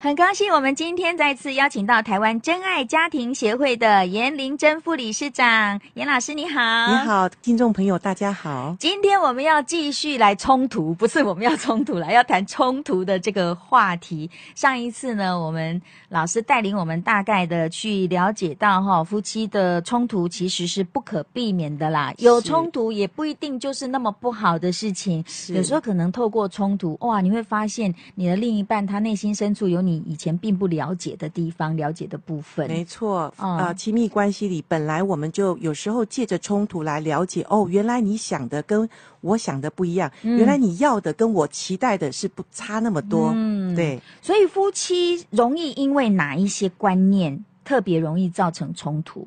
很高兴我们今天再次邀请到台湾真爱家庭协会的严玲珍副理事长，严老师你好。你好，听众朋友大家好。今天我们要继续来冲突，不是我们要冲突了，要谈冲突的这个话题。上一次呢，我们老师带领我们大概的去了解到哈，夫妻的冲突其实是不可避免的啦。有冲突也不一定就是那么不好的事情，有时候可能透过冲突，哇，你会发现你的另一半他内心深处有你以前并不了解的地方，了解的部分。没错，啊、呃，亲密关系里本来我们就有时候借着冲突来了解，哦，原来你想的跟我想的不一样，嗯、原来你要的跟我期待的是不差那么多。嗯，对。所以夫妻容易因为哪一些观念特别容易造成冲突？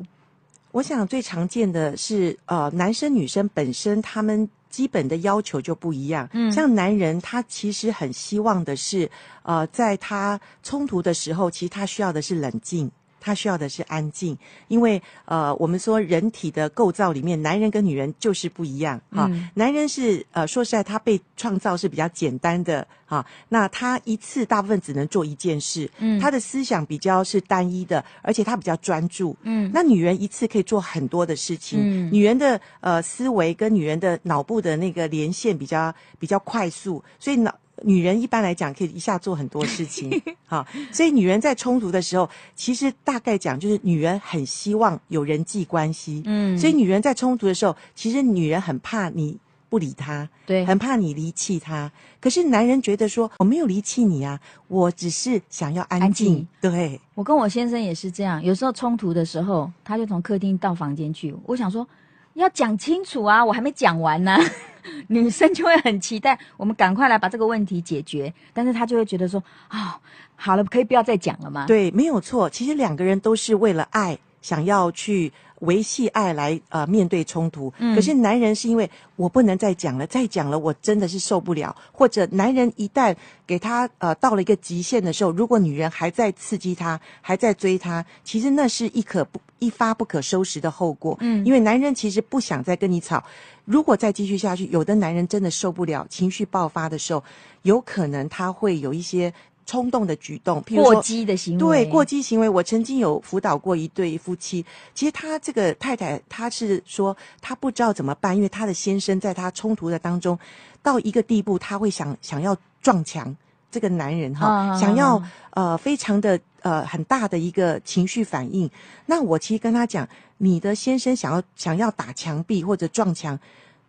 我想最常见的是，呃，男生女生本身他们。基本的要求就不一样，嗯，像男人他其实很希望的是，呃，在他冲突的时候，其实他需要的是冷静。他需要的是安静，因为呃，我们说人体的构造里面，男人跟女人就是不一样哈、嗯。男人是呃，说实在，他被创造是比较简单的哈。那他一次大部分只能做一件事，嗯，他的思想比较是单一的，而且他比较专注，嗯。那女人一次可以做很多的事情，嗯，女人的呃思维跟女人的脑部的那个连线比较比较快速，所以脑。女人一般来讲可以一下做很多事情，好，所以女人在冲突的时候，其实大概讲就是女人很希望有人际关系，嗯，所以女人在冲突的时候，其实女人很怕你不理她，对，很怕你离弃她。可是男人觉得说我没有离弃你啊，我只是想要安静。安静。对，我跟我先生也是这样，有时候冲突的时候，他就从客厅到房间去，我想说要讲清楚啊，我还没讲完呢。女生就会很期待我们赶快来把这个问题解决，但是她就会觉得说，啊、哦，好了，可以不要再讲了吗？对，没有错。其实两个人都是为了爱，想要去维系爱来呃面对冲突。嗯。可是男人是因为我不能再讲了，再讲了我真的是受不了。或者男人一旦给他呃到了一个极限的时候，如果女人还在刺激他，还在追他，其实那是一可不一发不可收拾的后果。嗯。因为男人其实不想再跟你吵。如果再继续下去，有的男人真的受不了，情绪爆发的时候，有可能他会有一些冲动的举动，譬如说，过激的行为。对，过激行为。我曾经有辅导过一对夫妻，其实他这个太太，她是说她不知道怎么办，因为她的先生在他冲突的当中，到一个地步，他会想想要撞墙。这个男人哈，想要呃非常的呃很大的一个情绪反应。那我其实跟他讲，你的先生想要想要打墙壁或者撞墙，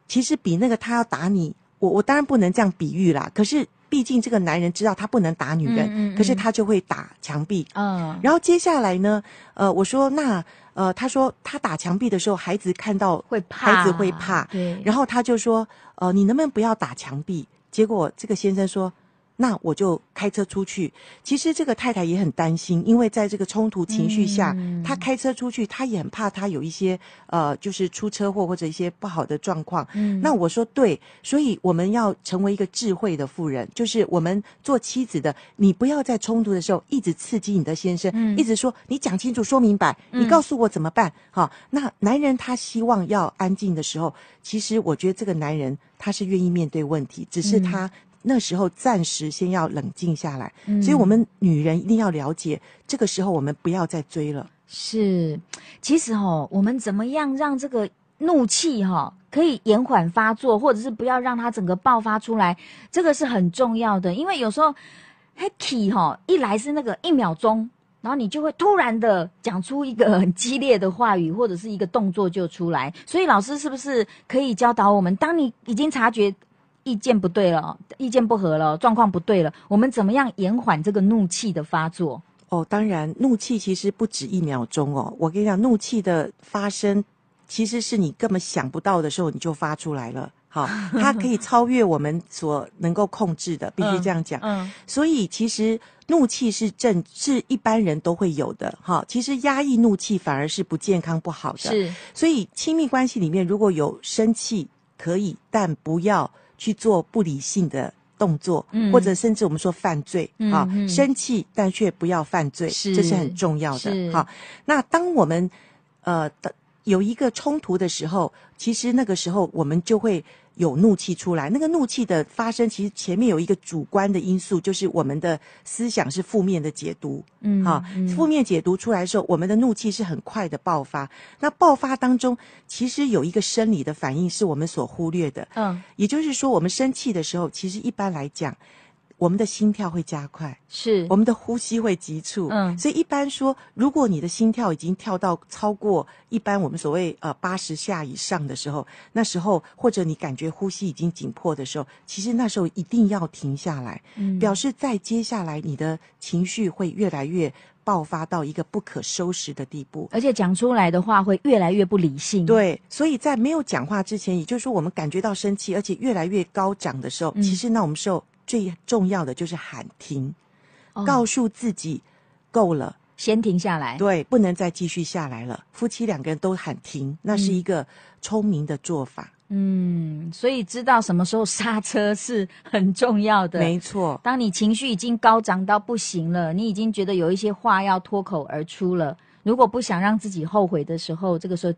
其实比那个他要打你，我我当然不能这样比喻啦。可是毕竟这个男人知道他不能打女人，嗯嗯嗯，可是他就会打墙壁。嗯，然后接下来呢，呃，我说那呃，他说他打墙壁的时候，孩子看到会怕，孩子会怕。对，然后他就说，呃，你能不能不要打墙壁？结果这个先生说。那我就开车出去。其实这个太太也很担心，因为在这个冲突情绪下，嗯、她开车出去，她也很怕她有一些呃，就是出车祸或者一些不好的状况。嗯，那我说对，所以我们要成为一个智慧的妇人，就是我们做妻子的，你不要在冲突的时候一直刺激你的先生，嗯、一直说你讲清楚、说明白，你告诉我怎么办？好、嗯，那男人他希望要安静的时候，其实我觉得这个男人他是愿意面对问题，只是他。那时候暂时先要冷静下来，嗯，所以我们女人一定要了解，这个时候我们不要再追了。是，其实哦，我们怎么样让这个怒气哈可以延缓发作，或者是不要让它整个爆发出来，这个是很重要的。因为有时候 h a k y 哈一来是那个一秒钟，然后你就会突然的讲出一个很激烈的话语，或者是一个动作就出来。所以老师是不是可以教导我们，当你已经察觉？意见不对了，意见不合了，状况不对了，我们怎么样延缓这个怒气的发作？哦，当然，怒气其实不止一秒钟哦。我跟你讲，怒气的发生，其实是你根本想不到的时候，你就发出来了。好，它可以超越我们所能够控制的，必须这样讲。嗯，嗯，所以其实怒气是正，是一般人都会有的。哈，其实压抑怒气反而是不健康、不好的。是，所以亲密关系里面如果有生气，可以，但不要。去做不理性的动作，嗯或者甚至我们说犯罪，啊，生气但却不要犯罪，是这是很重要是的。好，那当我们呃的有一个冲突的时候，其实那个时候我们就会有怒气出来。那个怒气的发生，其实前面有一个主观的因素，就是我们的思想是负面的解读。嗯好，嗯负面解读出来的时候，我们的怒气是很快的爆发。那爆发当中，其实有一个生理的反应是我们所忽略的。嗯也就是说，我们生气的时候，其实一般来讲，我们的心跳会加快，是我们的呼吸会急促。嗯所以一般说，如果你的心跳已经跳到超过一般我们所谓呃八十下以上的时候，那时候或者你感觉呼吸已经紧迫的时候，其实那时候一定要停下来，嗯表示在接下来你的情绪会越来越爆发到一个不可收拾的地步。而且讲出来的话会越来越不理性。，对，所以在没有讲话之前，也就是说我们感觉到生气，而且越来越高涨的时候，嗯其实那我们时候最重要的就是喊停，哦告诉自己够了，先停下来。对，不能再继续下来了。夫妻两个人都喊停，那是一个聪明的做法。嗯，所以知道什么时候刹车是很重要的。没错，当你情绪已经高涨到不行了，你已经觉得有一些话要脱口而出了，如果不想让自己后悔的时候，这个时候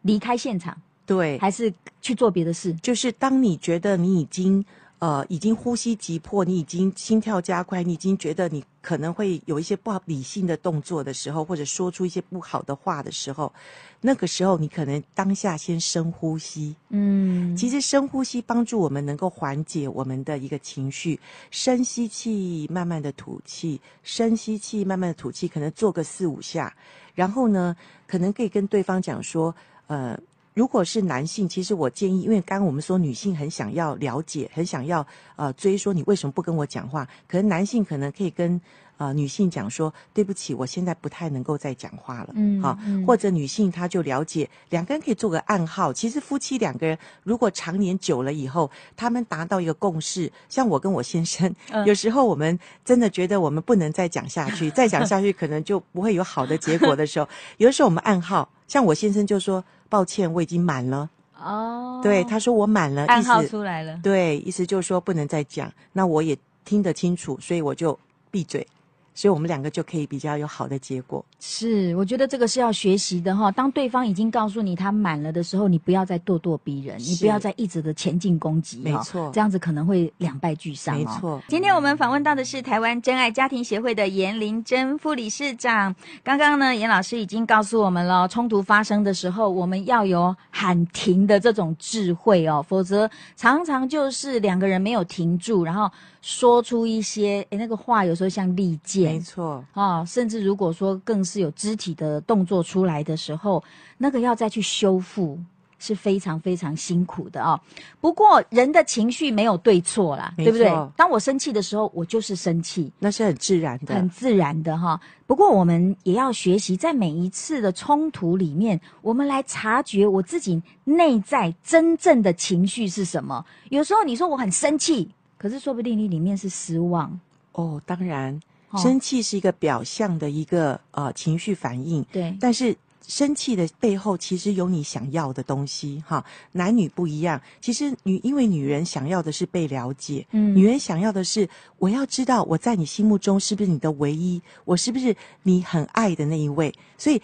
离开现场，对，还是去做别的事。就是当你觉得你已经呃已经呼吸急迫，你已经心跳加快，你已经觉得你可能会有一些不好理性的动作的时候，或者说出一些不好的话的时候，那个时候你可能当下先深呼吸。嗯，其实深呼吸帮助我们能够缓解我们的一个情绪，深吸气，慢慢的吐气，深吸气，慢慢的吐气，可能做个四五下，然后呢，可能可以跟对方讲说，呃。如果是男性，其实我建议，因为刚刚我们说女性很想要了解，很想要呃追说你为什么不跟我讲话，可能男性可能可以跟呃女性讲说，对不起，我现在不太能够再讲话了，嗯好、嗯或者女性她就了解，两个人可以做个暗号。其实夫妻两个人如果常年久了以后，他们达到一个共识，像我跟我先生，嗯有时候我们真的觉得我们不能再讲下去，再讲下去可能就不会有好的结果的时候，有的时候我们暗号，像我先生就说。抱歉，我已经满了。哦，对，他说我满了，暗号出来了。对，意思就是说不能再讲。那我也听得清楚，所以我就闭嘴。所以我们两个就可以比较有好的结果。是，我觉得这个是要学习的哈。当对方已经告诉你他满了的时候，你不要再咄咄逼人，你不要再一直的前进攻击，没错，这样子可能会两败俱伤。没错。今天我们访问到的是台湾真爱家庭协会的颜玲珍副理事长。刚刚呢，严老师已经告诉我们了，冲突发生的时候，我们要有喊停的这种智慧哦，否则常常就是两个人没有停住，然后说出一些诶那个话有时候像利剑。没错哦，甚至如果说更是有肢体的动作出来的时候，那个要再去修复是非常非常辛苦的哦。不过人的情绪没有对错啦，对不对？当我生气的时候，我就是生气，那是很自然的，很自然的哈、哦。不过我们也要学习，在每一次的冲突里面，我们来察觉我自己内在真正的情绪是什么。有时候你说我很生气，可是说不定你里面是失望。哦，当然。生气是一个表象的一个呃情绪反应，对。但是生气的背后其实有你想要的东西哈，男女不一样。其实女因为女人想要的是被了解，嗯，女人想要的是我要知道我在你心目中是不是你的唯一，我是不是你很爱的那一位。所以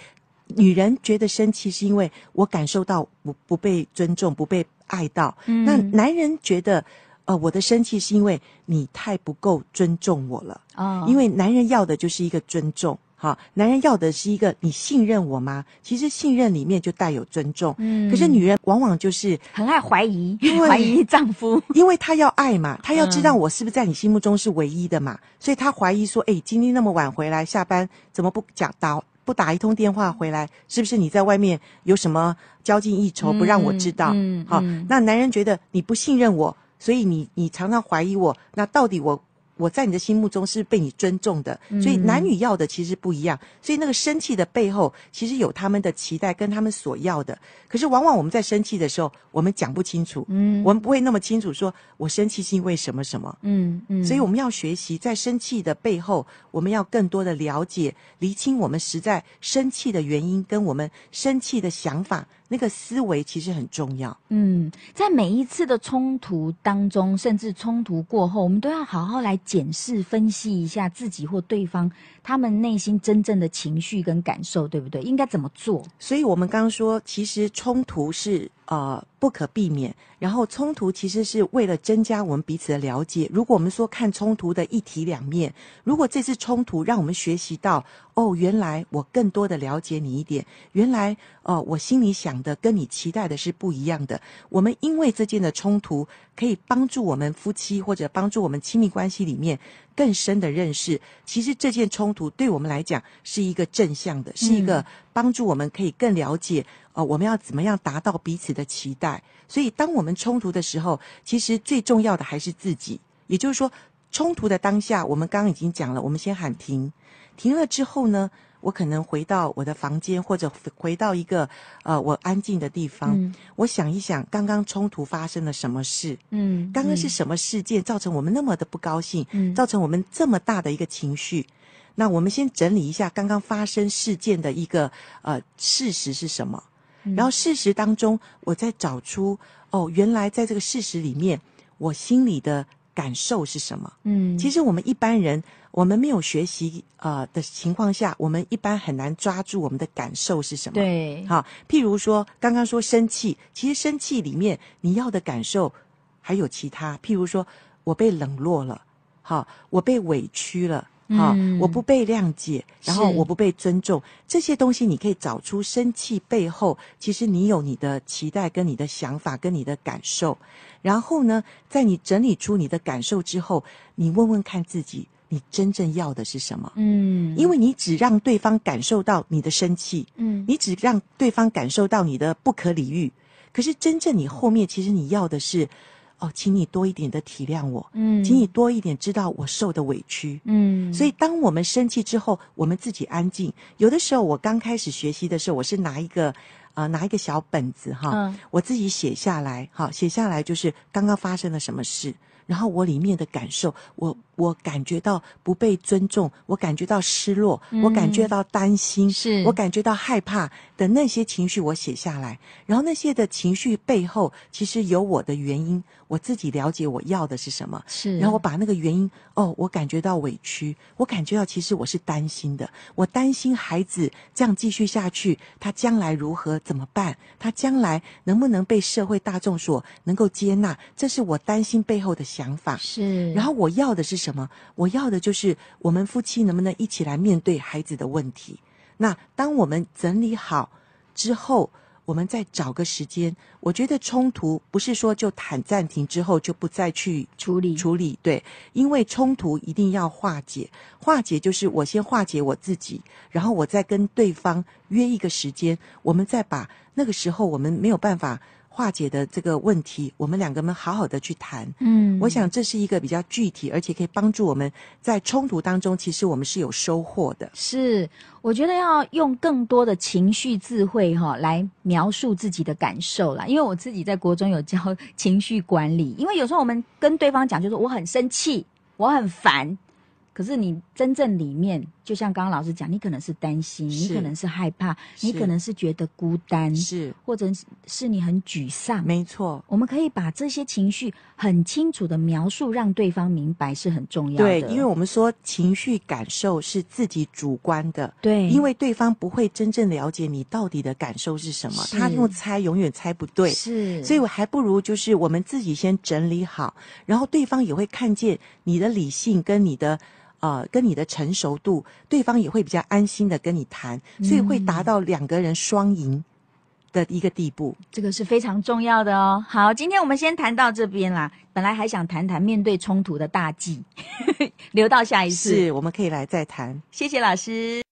女人觉得生气是因为我感受到不不被尊重，不被爱到。嗯，那男人觉得。呃，我的生气是因为你太不够尊重我了。哦，因为男人要的就是一个尊重，哈，男人要的是一个你信任我吗？其实信任里面就带有尊重。嗯，可是女人往往就是很爱怀疑，怀疑丈夫，因为她要爱嘛，她要知道我是不是在你心目中是唯一的嘛，嗯、所以她怀疑说，哎，今天那么晚回来，下班怎么不讲打不打一通电话回来？是不是你在外面有什么交际应酬不让我知道？嗯，好，嗯、那男人觉得你不信任我。所以你你常常怀疑我，那到底我我在你的心目中是被你尊重的？所以男女要的其实不一样。所以那个生气的背后，其实有他们的期待跟他们所要的。可是往往我们在生气的时候，我们讲不清楚，嗯，我们不会那么清楚说我生气是因为什么什么，嗯嗯。所以我们要学习在生气的背后，我们要更多的了解、厘清我们实在生气的原因跟我们生气的想法那个思维其实很重要。嗯，在每一次的冲突当中，甚至冲突过后，我们都要好好来检视、分析一下自己或对方他们内心真正的情绪跟感受，对不对？应该怎么做？所以我们刚刚说，其实冲突是呃不可避免，然后冲突其实是为了增加我们彼此的了解。如果我们说看冲突的一体两面，如果这次冲突让我们学习到，哦，原来我更多的了解你一点，原来哦、我心里想的跟你期待的是不一样的。我们因为这件的冲突，可以帮助我们夫妻或者帮助我们亲密关系里面更深的认识。其实这件冲突对我们来讲是一个正向的，是一个帮助我们可以更了解。哦，我们要怎么样达到彼此的期待？所以，当我们冲突的时候，其实最重要的还是自己。也就是说，冲突的当下，我们刚刚已经讲了，我们先喊停，停了之后呢，我可能回到我的房间，或者回到一个呃我安静的地方，嗯、我想一想刚刚冲突发生了什么事，嗯，刚刚是什么事件造成我们那么的不高兴，嗯，造成我们这么大的一个情绪。那我们先整理一下刚刚发生事件的一个呃事实是什么？然后事实当中，我再找出哦，原来在这个事实里面，我心里的感受是什么？嗯，其实我们一般人，我们没有学习呃的情况下，我们一般很难抓住我们的感受是什么。对，好，譬如说刚刚说生气，其实生气里面你要的感受还有其他，譬如说我被冷落了，好，我被委屈了。好，我不被谅解，然后我不被尊重，这些东西你可以找出生气背后，其实你有你的期待、跟你的想法、跟你的感受。然后呢，在你整理出你的感受之后，你问问看自己，你真正要的是什么？嗯，因为你只让对方感受到你的生气，嗯，你只让对方感受到你的不可理喻，可是真正你后面其实你要的是。哦，请你多一点的体谅我，嗯，请你多一点知道我受的委屈，嗯，所以当我们生气之后，我们自己安静。有的时候，我刚开始学习的时候，我是拿一个，呃，拿一个小本子哈，嗯，我自己写下来，好，写下来就是刚刚发生了什么事，然后我里面的感受，我。我感觉到不被尊重，我感觉到失落，嗯、我感觉到担心，是我感觉到害怕的那些情绪，我写下来。然后那些的情绪背后，其实有我的原因，我自己了解我要的是什么。是，然后我把那个原因，哦，我感觉到委屈，我感觉到其实我是担心的，我担心孩子这样继续下去，他将来如何怎么办？他将来能不能被社会大众所能够接纳？这是我担心背后的想法。是，然后我要的是什么？什么？我要的就是我们夫妻能不能一起来面对孩子的问题？那当我们整理好之后，我们再找个时间。我觉得冲突不是说就谈暂停之后就不再去处理处理。对，因为冲突一定要化解。化解就是我先化解我自己，然后我再跟对方约一个时间，我们再把那个时候我们没有办法。化解的这个问题，我们两个人好好的去谈。嗯，我想这是一个比较具体，而且可以帮助我们在冲突当中，其实我们是有收获的。是，我觉得要用更多的情绪智慧哈来描述自己的感受啦。因为我自己在国中有教情绪管理，因为有时候我们跟对方讲，就是我很生气，我很烦。可是你真正里面，就像刚刚老师讲，你可能是担心，你可能是害怕，你可能是觉得孤单，是，或者是你很沮丧。没错，我们可以把这些情绪很清楚的描述，让对方明白是很重要的。对，因为我们说情绪感受是自己主观的，对，因为对方不会真正了解你到底的感受是什么，他用猜永远猜不对，是，所以我还不如就是我们自己先整理好，然后对方也会看见你的理性跟你的。呃，跟你的成熟度，对方也会比较安心的跟你谈，所以会达到两个人双赢的一个地步。嗯，这个是非常重要的哦。好，今天我们先谈到这边啦。本来还想谈谈面对冲突的大忌，留到下一次，是我们可以来再谈。谢谢老师。